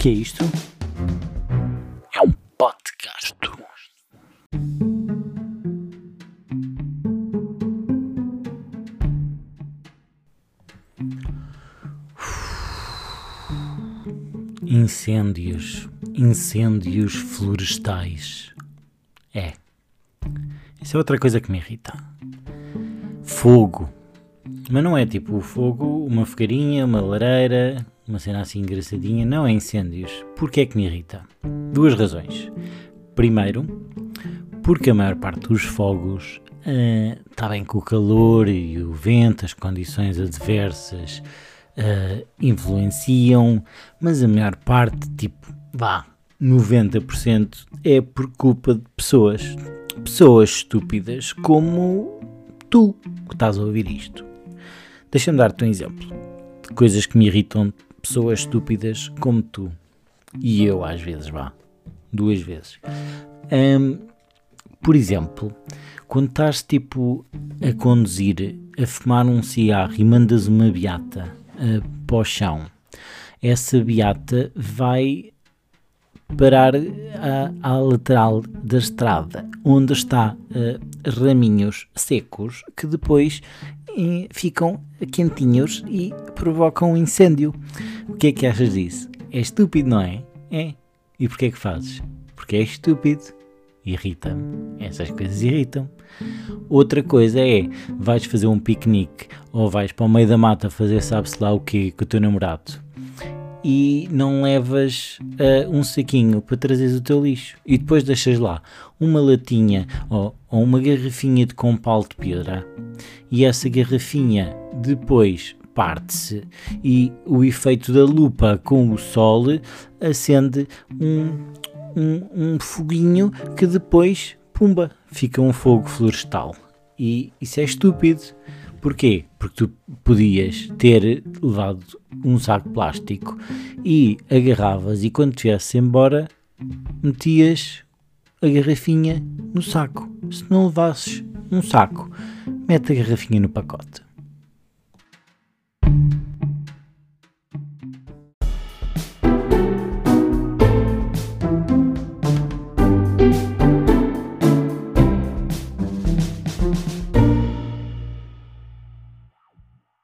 Que é isto? É um podcast. Incêndios, incêndios florestais. É. Isso é outra coisa que me irrita. Fogo. Mas não é tipo o fogo, uma fogarinha, uma lareira, uma cena assim engraçadinha. Não é incêndios. Porquê é que me irrita? Duas razões. Primeiro, porque a maior parte dos fogos está bem com o calor e o vento, as condições adversas uh, influenciam, mas a maior parte, tipo, vá, 90% é por culpa de pessoas. Pessoas estúpidas como tu que estás a ouvir isto. Deixa-me dar-te um exemplo de coisas que me irritam pessoas estúpidas como tu. E eu, às vezes, vá. Duas vezes. Um, por exemplo, quando estás tipo a conduzir, a fumar um cigarro e mandas uma beata uh, para o chão, essa beata vai parar à, à lateral da estrada, onde está uh, raminhos secos que depois ficam quentinhos e provocam um incêndio. O que é que achas disso? É estúpido, não é? É. E porquê é que fazes? Porque é estúpido. Irrita-me. Essas coisas irritam. Outra coisa é, vais fazer um piquenique ou vais para o meio da mata fazer sabe-se lá o quê com o teu namorado e não levas uh, um saquinho para trazeres o teu lixo e depois deixas lá uma latinha ou, ou uma garrafinha de compal de pedra e essa garrafinha depois parte-se e o efeito da lupa com o sol acende um, um, um foguinho que depois, pumba, fica um fogo florestal. E isso é estúpido. Porquê? Porque tu podias ter levado um saco plástico e agarravas e quando te embora metias a garrafinha no saco. Se não levasses um saco, mete a garrafinha no pacote.